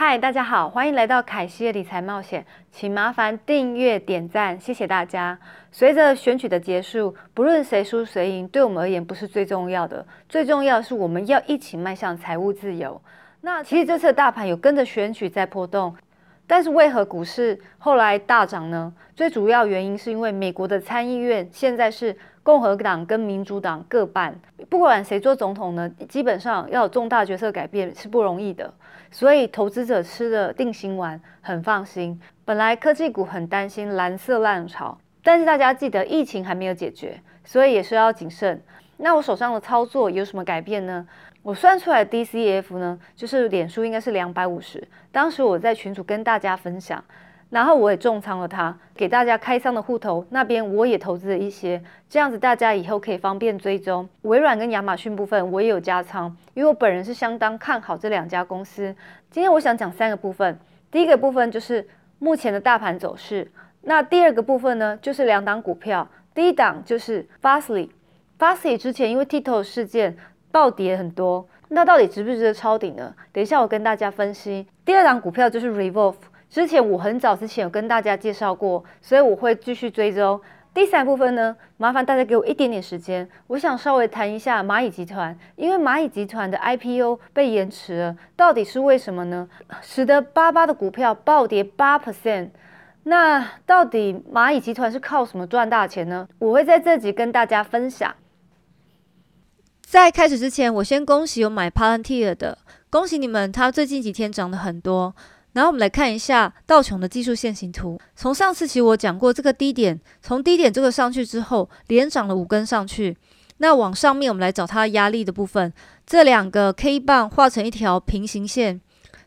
嗨，大家好，欢迎来到凯西的理财冒险，请麻烦订阅、点赞，谢谢大家。随着选举的结束，不论谁输谁赢，对我们而言不是最重要的，最重要的是我们要一起迈向财务自由。那其实这次的大盘有跟着选举在波动，但是为何股市后来大涨呢？最主要原因是因为美国的参议院现在是。共和党跟民主党各半，不管谁做总统呢，基本上要有重大决策改变是不容易的，所以投资者吃了定心丸，很放心。本来科技股很担心蓝色浪潮，但是大家记得疫情还没有解决，所以也是要谨慎。那我手上的操作有什么改变呢？我算出来 DCF 呢，就是脸书应该是两百五十，当时我在群组跟大家分享。然后我也重仓了它，给大家开仓的户头那边我也投资了一些，这样子大家以后可以方便追踪。微软跟亚马逊部分我也有加仓，因为我本人是相当看好这两家公司。今天我想讲三个部分，第一个部分就是目前的大盘走势，那第二个部分呢就是两档股票，第一档就是 Fastly，Fastly 之前因为 Tito 事件暴跌很多，那到底值不值得抄底呢？等一下我跟大家分析。第二档股票就是 Revolve。之前我很早之前有跟大家介绍过，所以我会继续追踪。第三部分呢，麻烦大家给我一点点时间，我想稍微谈一下蚂蚁集团，因为蚂蚁集团的 IPO 被延迟了，到底是为什么呢？使得八八的股票暴跌八 percent。那到底蚂蚁集团是靠什么赚大钱呢？我会在这集跟大家分享。在开始之前，我先恭喜有买 Palantir 的，恭喜你们，它最近几天涨得很多。然后我们来看一下道琼的技术线形图。从上次起我讲过，这个低点从低点这个上去之后，连涨了五根上去。那往上面我们来找它压力的部分，这两个 K 棒画成一条平行线，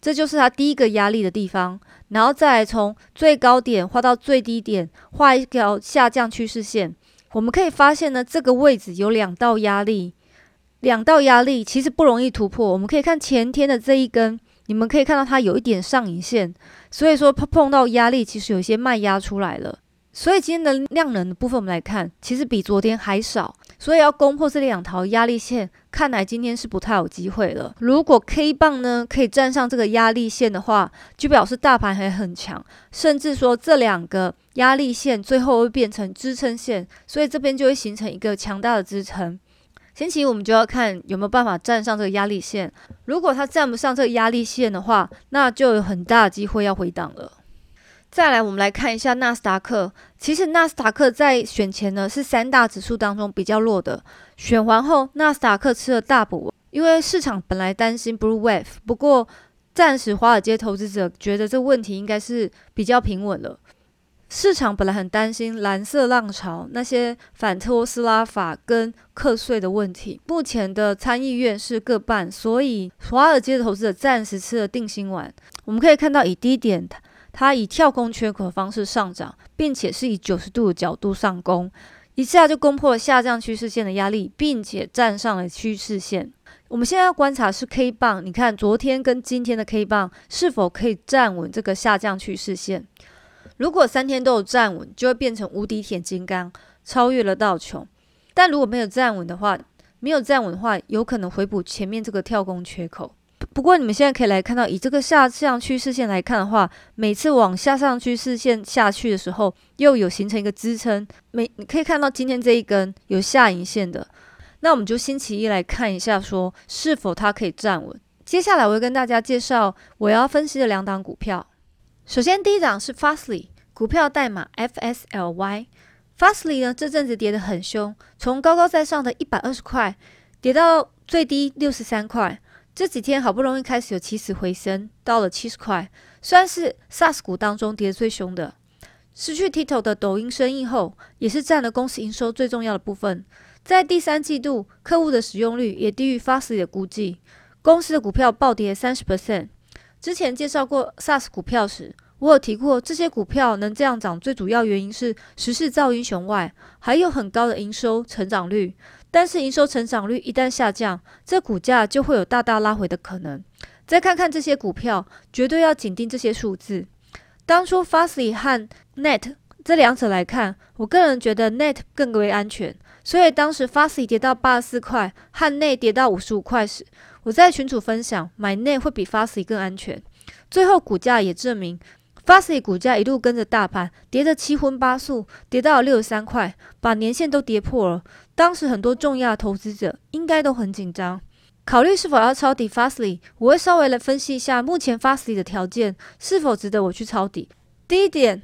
这就是它第一个压力的地方。然后再来从最高点画到最低点，画一条下降趋势线。我们可以发现呢，这个位置有两道压力，两道压力其实不容易突破。我们可以看前天的这一根。你们可以看到它有一点上影线，所以说碰碰到压力，其实有些卖压出来了。所以今天的量能的部分，我们来看，其实比昨天还少。所以要攻破这两条压力线，看来今天是不太有机会了。如果 K 棒呢可以站上这个压力线的话，就表示大盘还很强，甚至说这两个压力线最后会变成支撑线，所以这边就会形成一个强大的支撑。前期我们就要看有没有办法站上这个压力线，如果它站不上这个压力线的话，那就有很大的机会要回档了。再来，我们来看一下纳斯达克。其实纳斯达克在选前呢是三大指数当中比较弱的，选完后纳斯达克吃了大补，因为市场本来担心 blue wave，不过暂时华尔街投资者觉得这问题应该是比较平稳了。市场本来很担心蓝色浪潮那些反特斯拉法跟课税的问题，目前的参议院是各半，所以华尔街的投资者暂时吃了定心丸。我们可以看到，以低点它以跳空缺口的方式上涨，并且是以九十度的角度上攻，一下就攻破了下降趋势线的压力，并且站上了趋势线。我们现在要观察是 K 棒，你看昨天跟今天的 K 棒是否可以站稳这个下降趋势线。如果三天都有站稳，就会变成无敌铁金刚，超越了道琼。但如果没有站稳的话，没有站稳的话，有可能回补前面这个跳空缺口。不过你们现在可以来看到，以这个下降趋势线来看的话，每次往下上趋势线下去的时候，又有形成一个支撑。每你可以看到今天这一根有下影线的，那我们就星期一来看一下，说是否它可以站稳。接下来我会跟大家介绍我要分析的两档股票。首先，第一档是 Fastly 股票代码 FSLY。Fastly 呢，这阵子跌得很凶，从高高在上的一百二十块跌到最低六十三块。这几天好不容易开始有起死回生，到了七十块，算是 SaaS 股当中跌得最凶的。失去 Tito 的抖音生意后，也是占了公司营收最重要的部分。在第三季度，客户的使用率也低于 Fastly 的估计，公司的股票暴跌三十 percent。之前介绍过 SaaS 股票时，我有提过这些股票能这样涨，最主要原因是时势造英雄外，还有很高的营收成长率。但是营收成长率一旦下降，这股价就会有大大拉回的可能。再看看这些股票，绝对要紧盯这些数字。当初 Fastly 和 Net 这两者来看，我个人觉得 Net 更为安全，所以当时 Fastly 跌到八十四块，和 Net 跌到五十五块时。我在群主分享，买内会比 Fastly 更安全，最后股价也证明，Fastly 股价一路跟着大盘跌得七荤八素，跌到了六十三块，把年线都跌破了。当时很多重要投资者应该都很紧张，考虑是否要抄底 Fastly。我会稍微来分析一下目前 Fastly 的条件是否值得我去抄底。第一点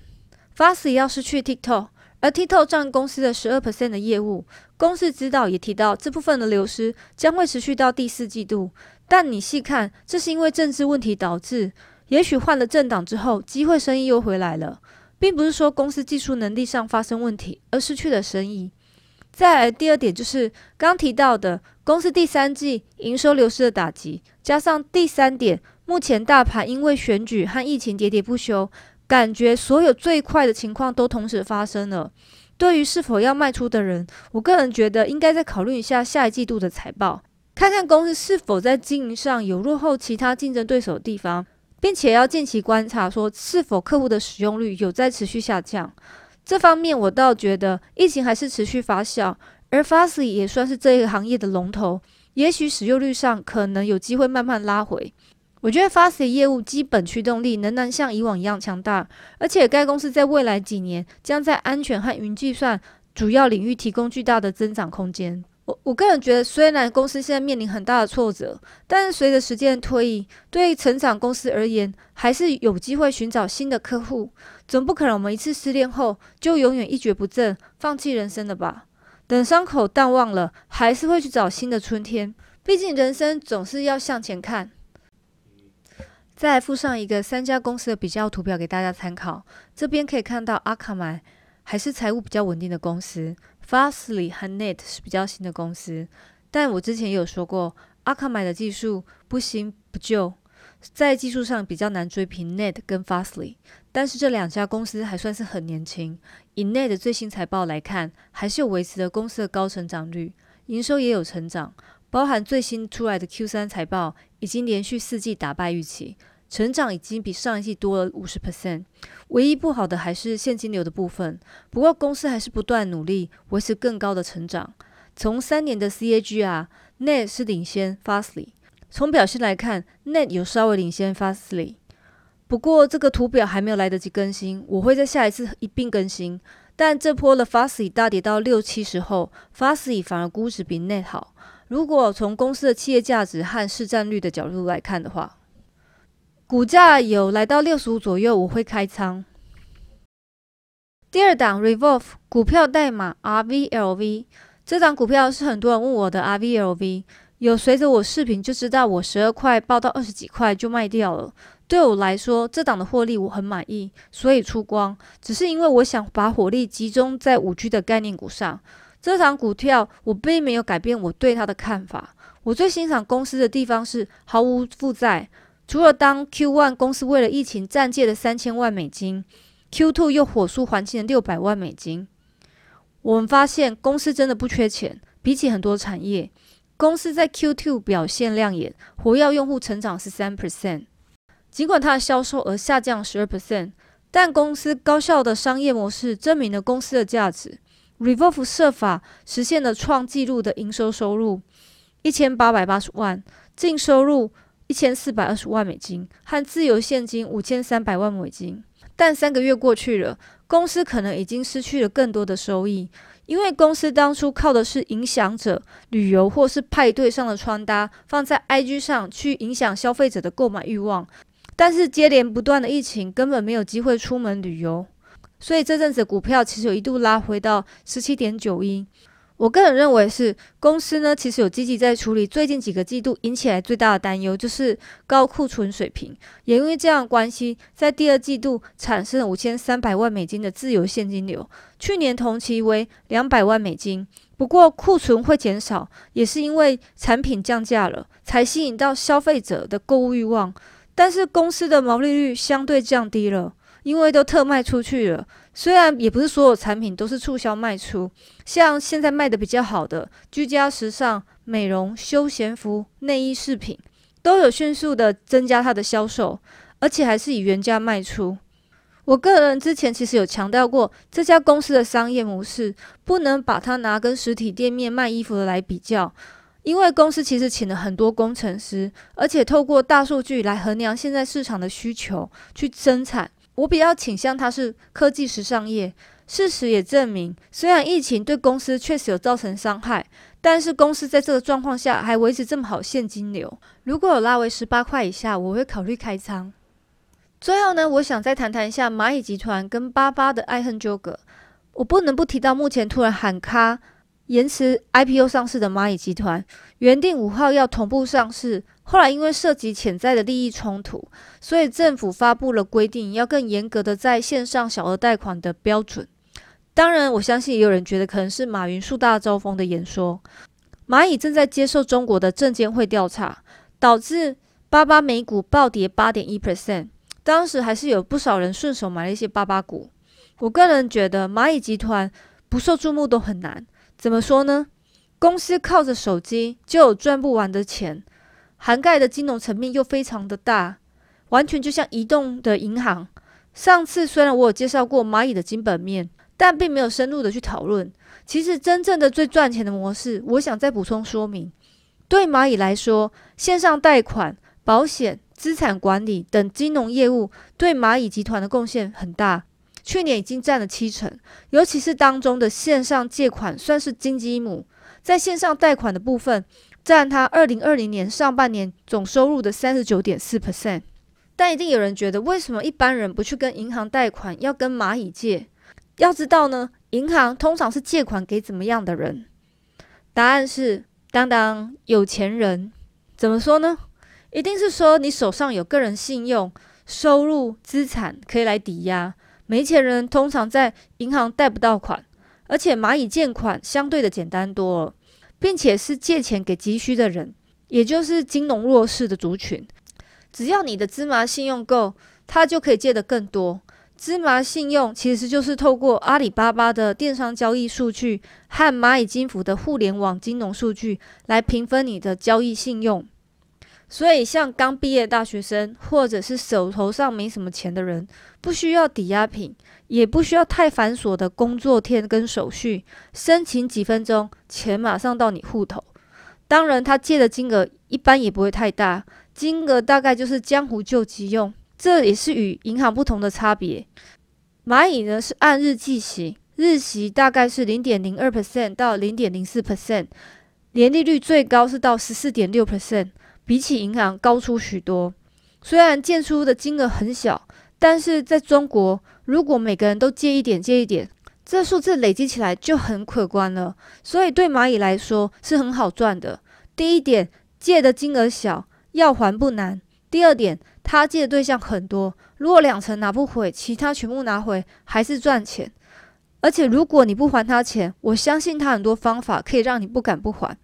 ，Fastly 要失去 TikTok。而 TikTok 占公司的十二 percent 的业务，公司知道也提到这部分的流失将会持续到第四季度。但你细看，这是因为政治问题导致，也许换了政党之后，机会生意又回来了，并不是说公司技术能力上发生问题而失去了生意。再来第二点就是刚提到的公司第三季营收流失的打击，加上第三点，目前大盘因为选举和疫情喋喋不休。感觉所有最快的情况都同时发生了。对于是否要卖出的人，我个人觉得应该再考虑一下下一季度的财报，看看公司是否在经营上有落后其他竞争对手的地方，并且要近期观察说是否客户的使用率有在持续下降。这方面我倒觉得疫情还是持续发酵，而 Fastly 也算是这个行业的龙头，也许使用率上可能有机会慢慢拉回。我觉得 Fastly 业务基本驱动力仍然像以往一样强大，而且该公司在未来几年将在安全和云计算主要领域提供巨大的增长空间。我我个人觉得，虽然公司现在面临很大的挫折，但是随着时间的推移，对成长公司而言，还是有机会寻找新的客户。总不可能我们一次失恋后就永远一蹶不振，放弃人生了吧？等伤口淡忘了，还是会去找新的春天。毕竟人生总是要向前看。再来附上一个三家公司的比较图表给大家参考。这边可以看到，阿卡买还是财务比较稳定的公司，Fastly 和 Net 是比较新的公司。但我之前也有说过，阿卡买的技术不新不旧，在技术上比较难追平 Net 跟 Fastly。但是这两家公司还算是很年轻。以 Net 最新财报来看，还是有维持了公司的高成长率，营收也有成长。包含最新出来的 Q 三财报，已经连续四季打败预期，成长已经比上一季多了五十 percent。唯一不好的还是现金流的部分，不过公司还是不断努力维持更高的成长。从三年的 CAGR，Net 是领先 Fastly。从表现来看，Net 有稍微领先 Fastly。不过这个图表还没有来得及更新，我会在下一次一并更新。但这波的 Fastly 大跌到六七十后，Fastly 反而估值比 Net 好。如果从公司的企业价值和市占率的角度来看的话，股价有来到六十五左右，我会开仓。第二档 Revolve 股票代码 RVLV，这档股票是很多人问我的 RVLV，有随着我视频就知道我十二块报到二十几块就卖掉了。对我来说，这档的获利我很满意，所以出光。只是因为我想把火力集中在五 G 的概念股上。这场股票我并没有改变我对它的看法。我最欣赏公司的地方是毫无负债，除了当 Q one 公司为了疫情暂借了三千万美金，Q two 又火速还清了六百万美金。我们发现公司真的不缺钱，比起很多产业，公司在 Q two 表现亮眼，活跃用户成长十三 percent，尽管它的销售额下降十二 percent，但公司高效的商业模式证明了公司的价值。Revolve 设法实现了创纪录的营收收入一千八百八十万，净收入一千四百二十万美金，和自由现金五千三百万美金。但三个月过去了，公司可能已经失去了更多的收益，因为公司当初靠的是影响者旅游或是派对上的穿搭，放在 IG 上去影响消费者的购买欲望。但是接连不断的疫情，根本没有机会出门旅游。所以这阵子股票其实有一度拉回到十七点九一，我个人认为是公司呢，其实有积极在处理最近几个季度引起来最大的担忧，就是高库存水平。也因为这样关系，在第二季度产生了五千三百万美金的自由现金流，去年同期为两百万美金。不过库存会减少，也是因为产品降价了，才吸引到消费者的购物欲望。但是公司的毛利率相对降低了。因为都特卖出去了，虽然也不是所有产品都是促销卖出，像现在卖的比较好的居家时尚、美容、休闲服、内衣饰品，都有迅速的增加它的销售，而且还是以原价卖出。我个人之前其实有强调过，这家公司的商业模式不能把它拿跟实体店面卖衣服的来比较，因为公司其实请了很多工程师，而且透过大数据来衡量现在市场的需求去生产。我比较倾向它是科技时尚业。事实也证明，虽然疫情对公司确实有造成伤害，但是公司在这个状况下还维持这么好现金流。如果有拉为十八块以下，我会考虑开仓。最后呢，我想再谈谈一下蚂蚁集团跟八八的爱恨纠葛。我不能不提到目前突然喊卡。延迟 IPO 上市的蚂蚁集团，原定五号要同步上市，后来因为涉及潜在的利益冲突，所以政府发布了规定，要更严格的在线上小额贷款的标准。当然，我相信也有人觉得可能是马云树大招风的演说。蚂蚁正在接受中国的证监会调查，导致八八美股暴跌八点一 percent，当时还是有不少人顺手买了一些八八股。我个人觉得蚂蚁集团不受注目都很难。怎么说呢？公司靠着手机就有赚不完的钱，涵盖的金融层面又非常的大，完全就像移动的银行。上次虽然我有介绍过蚂蚁的基本面，但并没有深入的去讨论。其实真正的最赚钱的模式，我想再补充说明。对蚂蚁来说，线上贷款、保险、资产管理等金融业务对蚂蚁集团的贡献很大。去年已经占了七成，尤其是当中的线上借款算是金鸡母，在线上贷款的部分占它二零二零年上半年总收入的三十九点四 percent。但一定有人觉得，为什么一般人不去跟银行贷款，要跟蚂蚁借？要知道呢，银行通常是借款给怎么样的人？答案是当当有钱人。怎么说呢？一定是说你手上有个人信用、收入、资产可以来抵押。没钱人通常在银行贷不到款，而且蚂蚁借款相对的简单多了，并且是借钱给急需的人，也就是金融弱势的族群。只要你的芝麻信用够，他就可以借得更多。芝麻信用其实就是透过阿里巴巴的电商交易数据和蚂蚁金服的互联网金融数据来评分你的交易信用。所以，像刚毕业大学生，或者是手头上没什么钱的人，不需要抵押品，也不需要太繁琐的工作天跟手续，申请几分钟，钱马上到你户头。当然，他借的金额一般也不会太大，金额大概就是江湖救急用，这也是与银行不同的差别。蚂蚁呢是按日计息，日息大概是零点零二 percent 到零点零四 percent，年利率最高是到十四点六 percent。比起银行高出许多，虽然借出的金额很小，但是在中国，如果每个人都借一点借一点，这数字累积起来就很可观了。所以对蚂蚁来说是很好赚的。第一点，借的金额小，要还不难；第二点，他借的对象很多，如果两成拿不回，其他全部拿回还是赚钱。而且如果你不还他钱，我相信他很多方法可以让你不敢不还。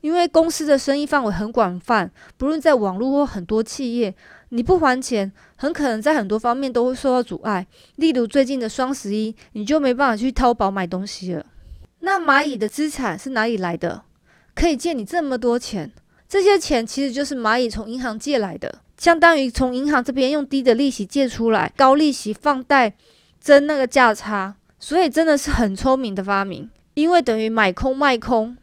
因为公司的生意范围很广泛，不论在网络或很多企业，你不还钱，很可能在很多方面都会受到阻碍。例如最近的双十一，你就没办法去淘宝买东西了。那蚂蚁的资产是哪里来的？可以借你这么多钱？这些钱其实就是蚂蚁从银行借来的，相当于从银行这边用低的利息借出来，高利息放贷，争那个价差。所以真的是很聪明的发明，因为等于买空卖空。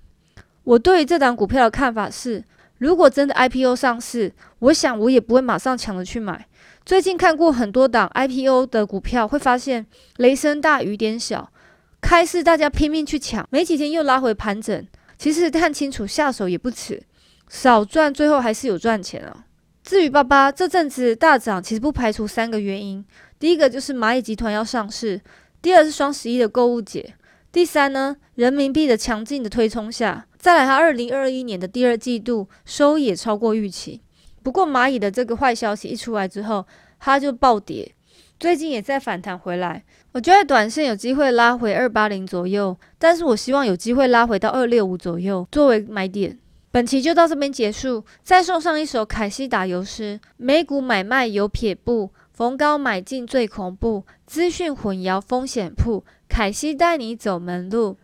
我对于这档股票的看法是，如果真的 IPO 上市，我想我也不会马上抢着去买。最近看过很多档 IPO 的股票，会发现雷声大雨点小，开市大家拼命去抢，没几天又拉回盘整。其实看清楚下手也不迟，少赚最后还是有赚钱啊。至于八八这阵子大涨，其实不排除三个原因：第一个就是蚂蚁集团要上市，第二是双十一的购物节。第三呢，人民币的强劲的推冲下，再来它二零二一年的第二季度收益也超过预期。不过蚂蚁的这个坏消息一出来之后，它就暴跌，最近也在反弹回来。我觉得短线有机会拉回二八零左右，但是我希望有机会拉回到二六五左右作为买点。本期就到这边结束，再送上一首凯西打油诗：美股买卖有撇步，逢高买进最恐怖，资讯混淆风险铺。凯西带你走门路，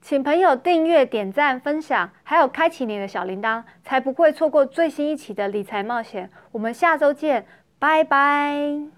请朋友订阅、点赞、分享，还有开启你的小铃铛，才不会错过最新一期的理财冒险。我们下周见，拜拜。